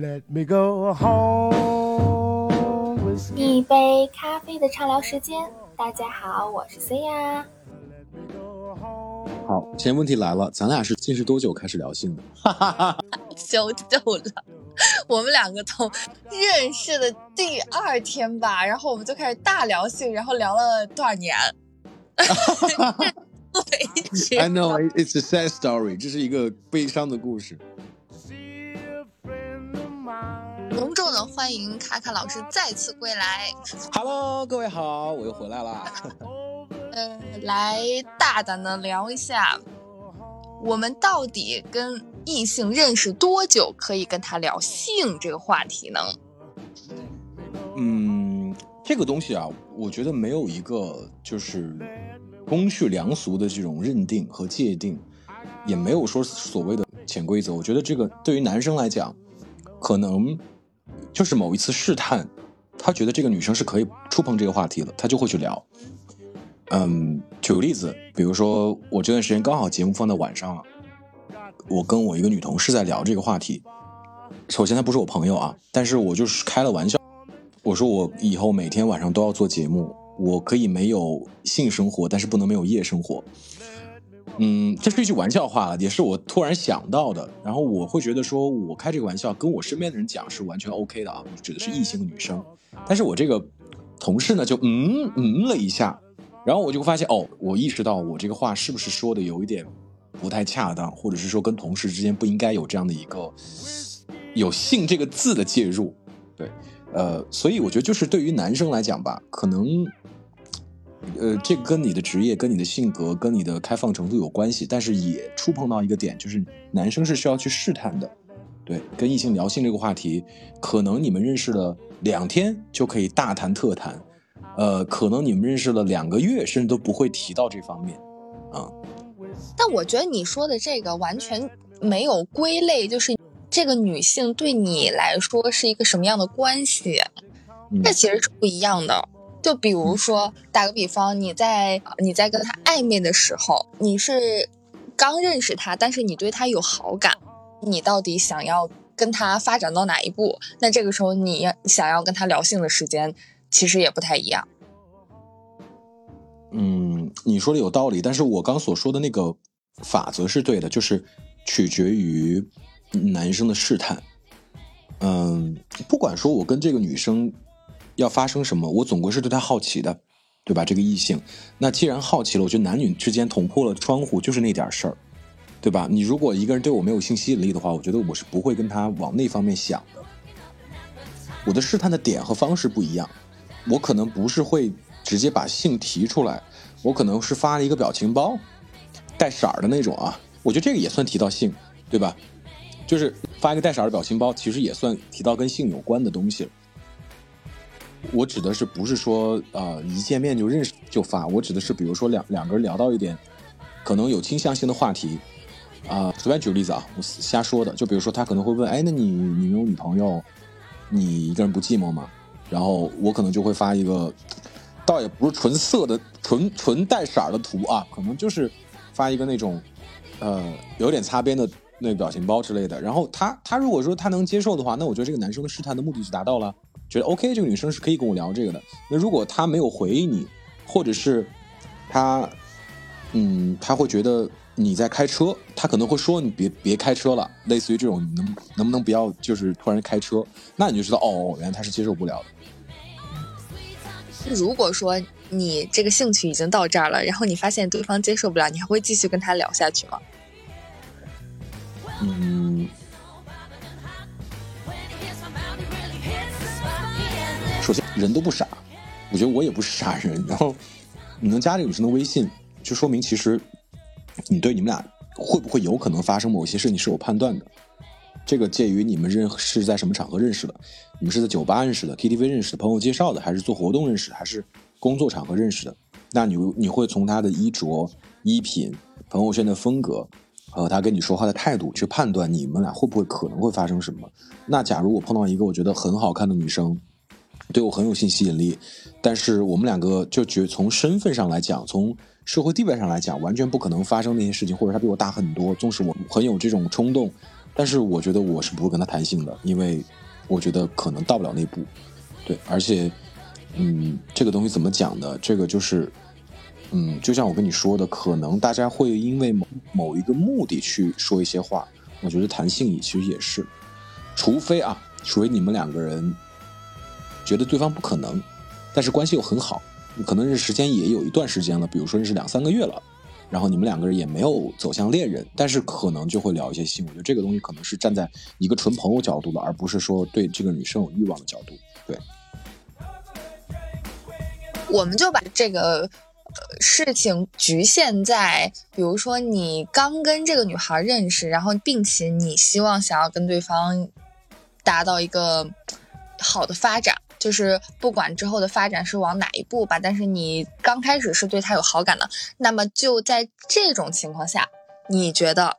Let me go home with 一杯咖啡的畅聊时间。大家好，我是 C 呀。好，现在问题来了，咱俩是近视多久开始聊性的？久久了，我们两个从认识的第二天吧，然后我们就开始大聊性，然后聊了多少年？为止 I know it's a sad story，这是一个悲伤的故事。隆重的欢迎卡卡老师再次归来，Hello，各位好，我又回来啦。呃，来大胆的聊一下，我们到底跟异性认识多久可以跟他聊性这个话题呢？嗯，这个东西啊，我觉得没有一个就是公序良俗的这种认定和界定，也没有说所谓的潜规则。我觉得这个对于男生来讲，可能就是某一次试探，他觉得这个女生是可以触碰这个话题的，他就会去聊。嗯，举个例子，比如说我这段时间刚好节目放在晚上了，我跟我一个女同事在聊这个话题。首先，她不是我朋友啊，但是我就是开了玩笑。我说我以后每天晚上都要做节目，我可以没有性生活，但是不能没有夜生活。嗯，这是一句玩笑话，也是我突然想到的。然后我会觉得说，我开这个玩笑跟我身边的人讲是完全 OK 的啊，指的是异性的女生。但是我这个同事呢，就嗯嗯了一下，然后我就发现哦，我意识到我这个话是不是说的有一点不太恰当，或者是说跟同事之间不应该有这样的一个有性这个字的介入。对，呃，所以我觉得就是对于男生来讲吧，可能，呃，这个跟你的职业、跟你的性格、跟你的开放程度有关系，但是也触碰到一个点，就是男生是需要去试探的。对，跟异性聊性这个话题，可能你们认识了两天就可以大谈特谈，呃，可能你们认识了两个月，甚至都不会提到这方面。啊、但我觉得你说的这个完全没有归类，就是这个女性对你来说是一个什么样的关系，嗯这其实是不一样的。就比如说，打个比方，你在你在跟他暧昧的时候，你是刚认识他，但是你对他有好感，你到底想要跟他发展到哪一步？那这个时候你要想要跟他聊性的时间，其实也不太一样。嗯，你说的有道理，但是我刚所说的那个法则是对的，就是取决于男生的试探。嗯，不管说我跟这个女生要发生什么，我总归是对她好奇的，对吧？这个异性，那既然好奇了，我觉得男女之间捅破了窗户就是那点事儿，对吧？你如果一个人对我没有性吸引力的话，我觉得我是不会跟他往那方面想的。我的试探的点和方式不一样，我可能不是会直接把性提出来，我可能是发了一个表情包，带色儿的那种啊，我觉得这个也算提到性，对吧？就是发一个带色儿的表情包，其实也算提到跟性有关的东西了。我指的是不是说呃一见面就认识就发，我指的是比如说两两个人聊到一点可能有倾向性的话题，啊、随便举个例子啊，我瞎说的，就比如说他可能会问，哎，那你你没有女朋友，你一个人不寂寞吗？然后我可能就会发一个，倒也不是纯色的、纯纯带色的图啊，可能就是发一个那种，呃，有点擦边的那个表情包之类的。然后他他如果说他能接受的话，那我觉得这个男生的试探的目的就达到了，觉得 OK，这个女生是可以跟我聊这个的。那如果她没有回你，或者是她，嗯，她会觉得你在开车，她可能会说你别别开车了，类似于这种，你能能不能不要就是突然开车？那你就知道哦，原来她是接受不了的。如果说你这个兴趣已经到这儿了，然后你发现对方接受不了，你还会继续跟他聊下去吗？嗯，人都不傻，我觉得我也不是傻人。然后你能加这个女生的微信，就说明其实你对你们俩会不会有可能发生某些事，你是有判断的。这个介于你们认是在什么场合认识的，你们是在酒吧认识的、KTV 认识的、朋友介绍的，还是做活动认识的，还是工作场合认识的？那你你会从她的衣着、衣品、朋友圈的风格，和她跟你说话的态度去判断你们俩会不会可能会发生什么。那假如我碰到一个我觉得很好看的女生，对我很有性吸引力，但是我们两个就觉从身份上来讲，从社会地位上来讲，完全不可能发生那些事情，或者他比我大很多，纵使我很有这种冲动，但是我觉得我是不会跟他谈性的，因为我觉得可能到不了那步。对，而且，嗯，这个东西怎么讲呢？这个就是，嗯，就像我跟你说的，可能大家会因为某某一个目的去说一些话。我觉得谈性也其实也是，除非啊，除非你们两个人觉得对方不可能，但是关系又很好，可能认识时间也有一段时间了，比如说认识两三个月了，然后你们两个人也没有走向恋人，但是可能就会聊一些性。我觉得这个东西可能是站在一个纯朋友角度的，而不是说对这个女生有欲望的角度。对，我们就把这个呃事情局限在，比如说你刚跟这个女孩认识，然后并且你希望想要跟对方达到一个好的发展，就是不管之后的发展是往哪一步吧，但是你刚开始是对他有好感的，那么就在这种情况下，你觉得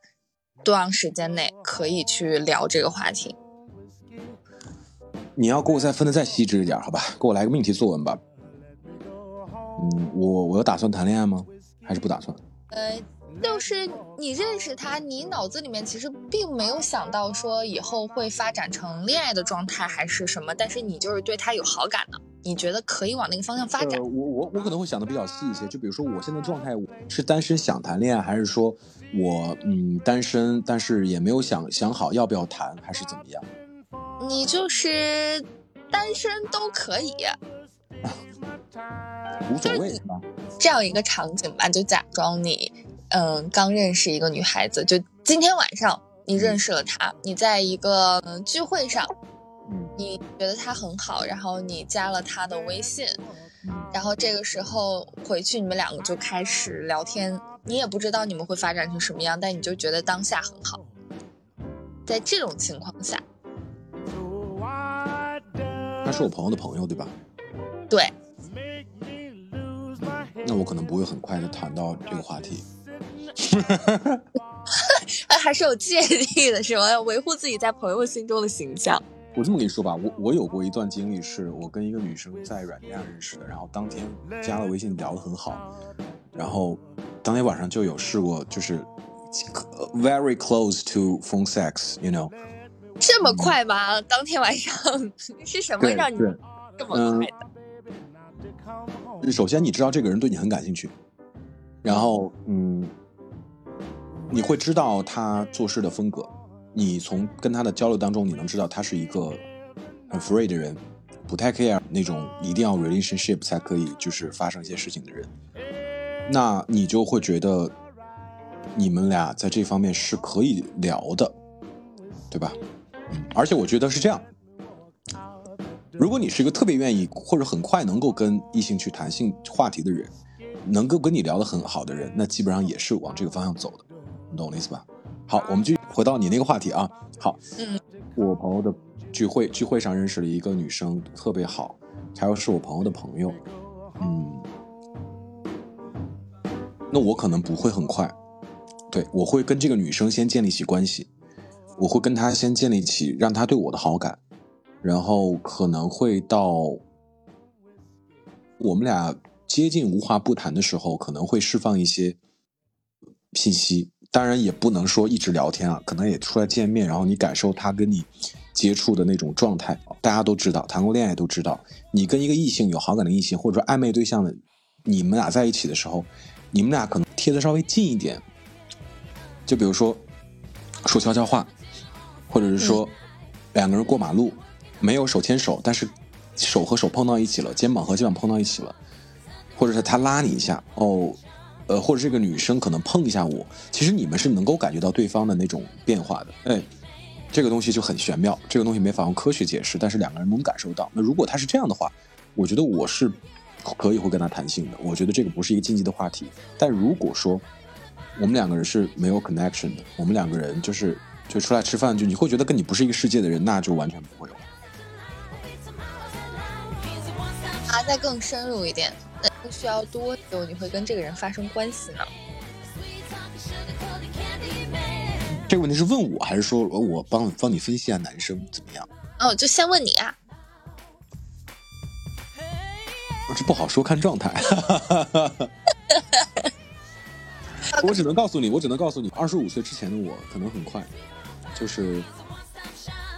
多长时间内可以去聊这个话题？你要给我再分的再细致一点，好吧？给我来个命题作文吧。嗯，我我有打算谈恋爱吗？还是不打算？呃，就是你认识他，你脑子里面其实并没有想到说以后会发展成恋爱的状态还是什么，但是你就是对他有好感的，你觉得可以往那个方向发展呃、。我我我可能会想的比较细一些，就比如说我现在状态是单身想谈恋爱，还是说我嗯单身，但是也没有想想好要不要谈，还是怎么样？你就是单身都可以，无所谓是吧？这样一个场景吧，就假装你嗯刚认识一个女孩子，就今天晚上你认识了她，你在一个嗯聚会上，嗯。你觉得她很好，然后你加了她的微信，嗯。然后这个时候回去你们两个就开始聊天，你也不知道你们会发展成什么样，但你就觉得当下很好。在这种情况下，他是我朋友的朋友，对吧？对，那我可能不会很快的谈到这个话题。哎，还是有芥蒂的是吗？要维护自己在朋友心中的形象。我这么跟你说吧，我我有过一段经历，是我跟一个女生在软件上认识的，然后当天加了微信，聊得很好，然后当天晚上就有试过，就是呃 very close to phone sex，you know。这么快吗？当天晚上 是什么让你这么快的？首先你知道这个人对你很感兴趣，然后嗯，你会知道他做事的风格，你从跟他的交流当中，你能知道他是一个很 free 的人，不太 care 那种一定要 relationship 才可以就是发生一些事情的人，那你就会觉得你们俩在这方面是可以聊的，对吧？而且我觉得是这样。如果你是一个特别愿意或者很快能够跟异性去谈性话题的人，能够跟你聊得很好的人，那基本上也是往这个方向走的，你懂我的意思吧？好，我们就回到你那个话题啊。好，嗯，我朋友的聚会聚会上认识了一个女生，特别好，她又是我朋友的朋友，嗯，那我可能不会很快，对我会跟这个女生先建立起关系，我会跟她先建立起让她对我的好感。然后可能会到我们俩接近无话不谈的时候，可能会释放一些信息。当然也不能说一直聊天啊，可能也出来见面，然后你感受他跟你接触的那种状态。大家都知道，谈过恋爱都知道，你跟一个异性有好感的异性，或者说暧昧对象的，你们俩在一起的时候，你们俩可能贴的稍微近一点，就比如说说悄悄话，或者是说两个人过马路。没有手牵手，但是手和手碰到一起了，肩膀和肩膀碰到一起了，或者是他拉你一下，哦，呃，或者这个女生可能碰一下我，其实你们是能够感觉到对方的那种变化的，哎，这个东西就很玄妙，这个东西没法用科学解释，但是两个人能感受到。那如果他是这样的话，我觉得我是可以会跟他谈性的，我觉得这个不是一个禁忌的话题。但如果说我们两个人是没有 connection 的，我们两个人就是就出来吃饭，就你会觉得跟你不是一个世界的人，那就完全不会有。啊，再更深入一点，那需要多久你会跟这个人发生关系呢？这个问题是问我还是说我帮帮你分析一下男生怎么样？哦，就先问你啊。这不好说，看状态。我只能告诉你，我只能告诉你，二十五岁之前的我可能很快，就是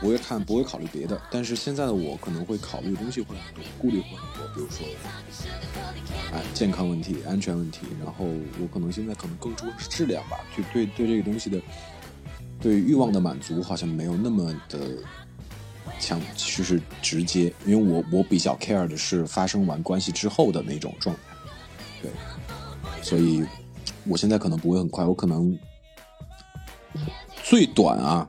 不会看，不会考虑别的。但是现在的我可能会考虑的东西会很多，顾虑会很多，比如说，哎，健康问题、安全问题。然后我可能现在可能更注重是质量吧，就对对这个东西的，对欲望的满足好像没有那么的强，就是直接。因为我我比较 care 的是发生完关系之后的那种状态，对，所以我现在可能不会很快，我可能最短啊。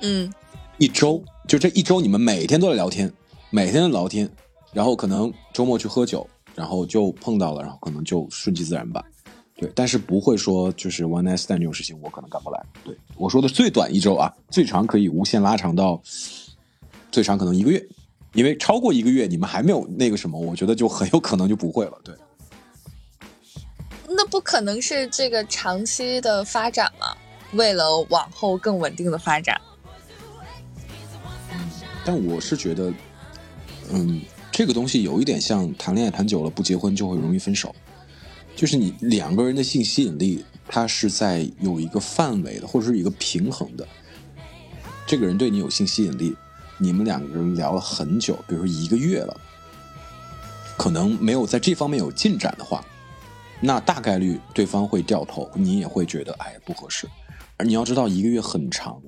嗯，一周就这一周，你们每天都在聊天，每天都聊天，然后可能周末去喝酒，然后就碰到了，然后可能就顺其自然吧。对，但是不会说就是 one night stand 这种事情，我可能干不来。对我说的最短一周啊，最长可以无限拉长到最长可能一个月，因为超过一个月你们还没有那个什么，我觉得就很有可能就不会了。对，那不可能是这个长期的发展吗？为了往后更稳定的发展。但我是觉得，嗯，这个东西有一点像谈恋爱谈久了不结婚就会容易分手，就是你两个人的性吸引力，它是在有一个范围的，或者是一个平衡的。这个人对你有性吸引力，你们两个人聊了很久，比如说一个月了，可能没有在这方面有进展的话，那大概率对方会掉头，你也会觉得哎不合适。而你要知道，一个月很长。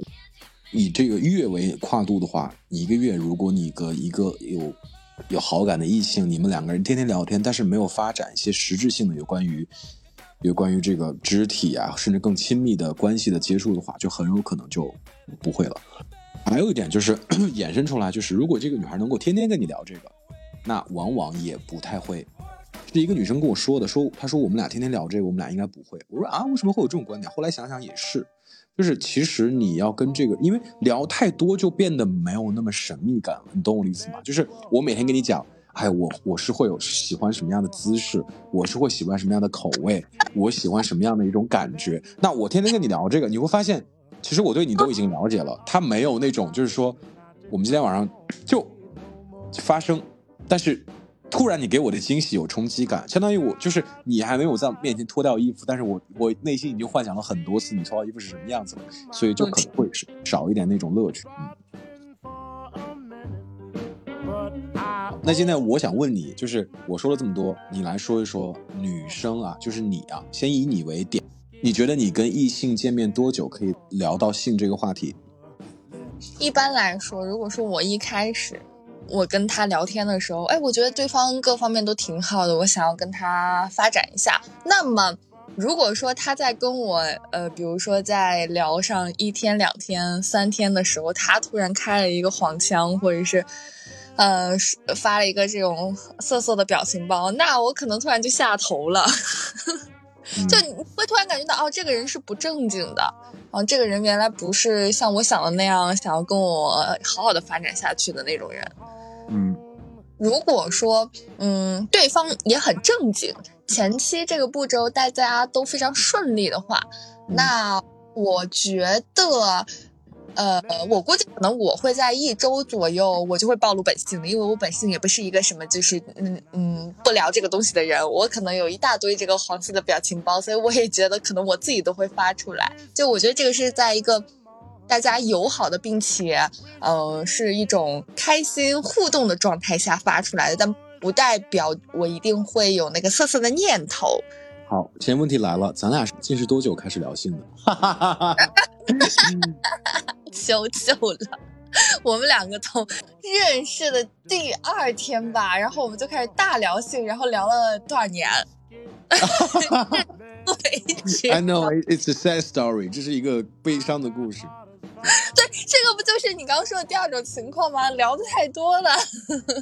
以这个月为跨度的话，一个月，如果你跟一个有有好感的异性，你们两个人天天聊天，但是没有发展一些实质性的有关于有关于这个肢体啊，甚至更亲密的关系的接触的话，就很有可能就不会了。还有一点就是 衍生出来，就是如果这个女孩能够天天跟你聊这个，那往往也不太会。是一个女生跟我说的，说她说我们俩天天聊这个，我们俩应该不会。我说啊，为什么会有这种观点？后来想想也是。就是其实你要跟这个，因为聊太多就变得没有那么神秘感了，你懂我的意思吗？就是我每天跟你讲，哎，我我是会有喜欢什么样的姿势，我是会喜欢什么样的口味，我喜欢什么样的一种感觉。那我天天跟你聊这个，你会发现，其实我对你都已经了解了。他没有那种就是说，我们今天晚上就发生，但是。突然，你给我的惊喜有冲击感，相当于我就是你还没有在面前脱掉衣服，但是我我内心已经幻想了很多次你脱掉衣服是什么样子了，所以就可能会少一点那种乐趣。那现在我想问你，就是我说了这么多，你来说一说女生啊，就是你啊，先以你为点，你觉得你跟异性见面多久可以聊到性这个话题？一般来说，如果说我一开始。我跟他聊天的时候，哎，我觉得对方各方面都挺好的，我想要跟他发展一下。那么，如果说他在跟我，呃，比如说在聊上一天、两天、三天的时候，他突然开了一个黄腔，或者是，呃，发了一个这种色色的表情包，那我可能突然就下头了，就你会突然感觉到，哦，这个人是不正经的，啊，这个人原来不是像我想的那样，想要跟我好好的发展下去的那种人。嗯，如果说嗯对方也很正经，前期这个步骤大家都非常顺利的话，那我觉得，呃，我估计可能我会在一周左右，我就会暴露本性的，因为我本性也不是一个什么就是嗯嗯不聊这个东西的人，我可能有一大堆这个黄色的表情包，所以我也觉得可能我自己都会发出来。就我觉得这个是在一个。大家友好的，并且，呃，是一种开心互动的状态下发出来的，但不代表我一定会有那个色色的念头。好，现在问题来了，咱俩近视多久开始聊性的？哈哈哈哈哈！羞羞了，我们两个从认识的第二天吧，然后我们就开始大聊性，然后聊了多少年？哈哈哈 I know it's a sad story，这是一个悲伤的故事。对，这个不就是你刚刚说的第二种情况吗？聊的太多了。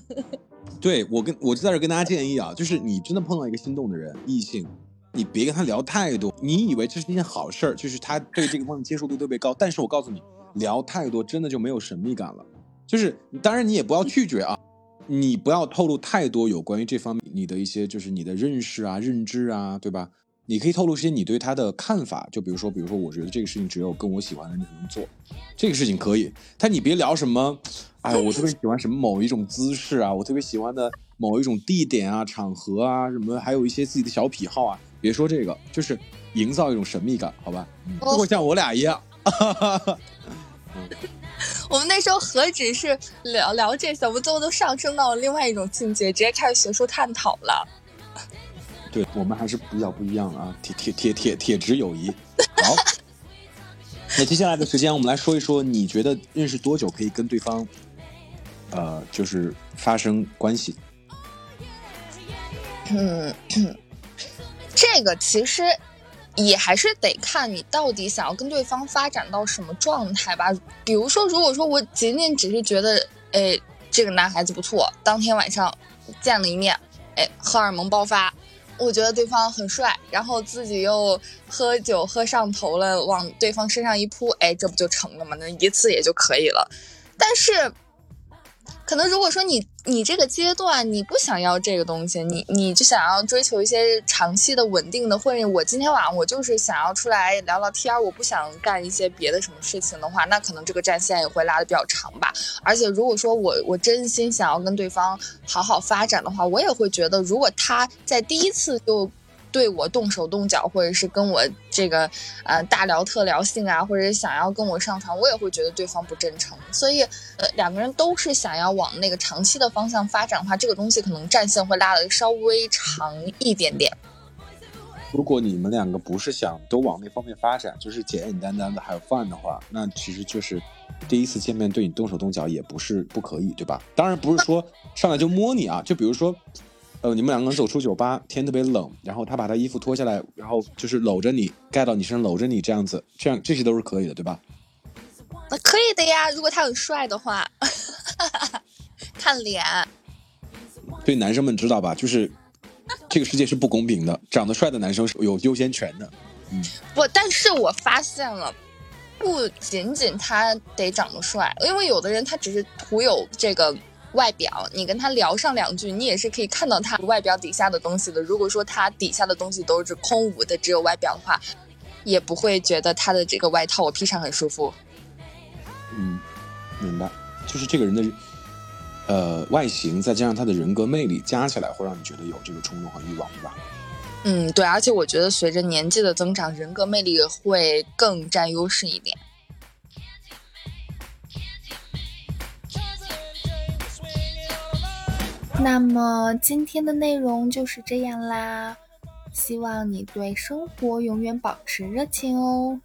对我跟我就在这跟大家建议啊，就是你真的碰到一个心动的人，异性，你别跟他聊太多。你以为这是一件好事儿，就是他对这个方面接受度特别高。但是我告诉你，聊太多真的就没有神秘感了。就是当然你也不要拒绝啊，你不要透露太多有关于这方面你的一些就是你的认识啊、认知啊，对吧？你可以透露一些你对他的看法，就比如说，比如说，我觉得这个事情只有跟我喜欢的人能做，这个事情可以。但你别聊什么，哎，我特别喜欢什么某一种姿势啊，我特别喜欢的某一种地点啊、场合啊，什么，还有一些自己的小癖好啊，别说这个，就是营造一种神秘感，好吧？不会像我俩一样。我们那时候何止是聊聊这些，我们最后都上升到了另外一种境界，直接开始学术探讨了。对我们还是比较不一样啊，铁铁铁铁铁直友谊。好，那接下来的时间我们来说一说，你觉得认识多久可以跟对方，呃，就是发生关系？嗯，这个其实也还是得看你到底想要跟对方发展到什么状态吧。比如说，如果说我仅仅只是觉得，哎，这个男孩子不错，当天晚上见了一面，哎，荷尔蒙爆发，我觉得对方很帅，然后自己又喝酒喝上头了，往对方身上一扑，哎，这不就成了吗？那一次也就可以了。但是。可能如果说你你这个阶段你不想要这个东西，你你就想要追求一些长期的稳定的，婚姻我今天晚上我就是想要出来聊聊天，我不想干一些别的什么事情的话，那可能这个战线也会拉的比较长吧。而且如果说我我真心想要跟对方好好发展的话，我也会觉得，如果他在第一次就。对我动手动脚，或者是跟我这个呃大聊特聊性啊，或者想要跟我上床，我也会觉得对方不真诚。所以，呃，两个人都是想要往那个长期的方向发展的话，这个东西可能战线会拉的稍微长一点点。如果你们两个不是想都往那方面发展，就是简简单单的还有 fun 的话，那其实就是第一次见面对你动手动脚也不是不可以，对吧？当然不是说上来就摸你啊，就比如说。呃，你们两个人走出酒吧，天特别冷，然后他把他衣服脱下来，然后就是搂着你，盖到你身上，搂着你这样子，这样这些都是可以的，对吧？那可以的呀，如果他很帅的话，看脸。对男生们知道吧？就是这个世界是不公平的，长得帅的男生是有优先权的。嗯，不，但是我发现了，不仅仅他得长得帅，因为有的人他只是图有这个。外表，你跟他聊上两句，你也是可以看到他外表底下的东西的。如果说他底下的东西都是空无的，只有外表的话，也不会觉得他的这个外套我披上很舒服。嗯，明白，就是这个人的呃外形，再加上他的人格魅力，加起来会让你觉得有这个冲动和欲望，对吧？嗯，对，而且我觉得随着年纪的增长，人格魅力会更占优势一点。那么今天的内容就是这样啦，希望你对生活永远保持热情哦。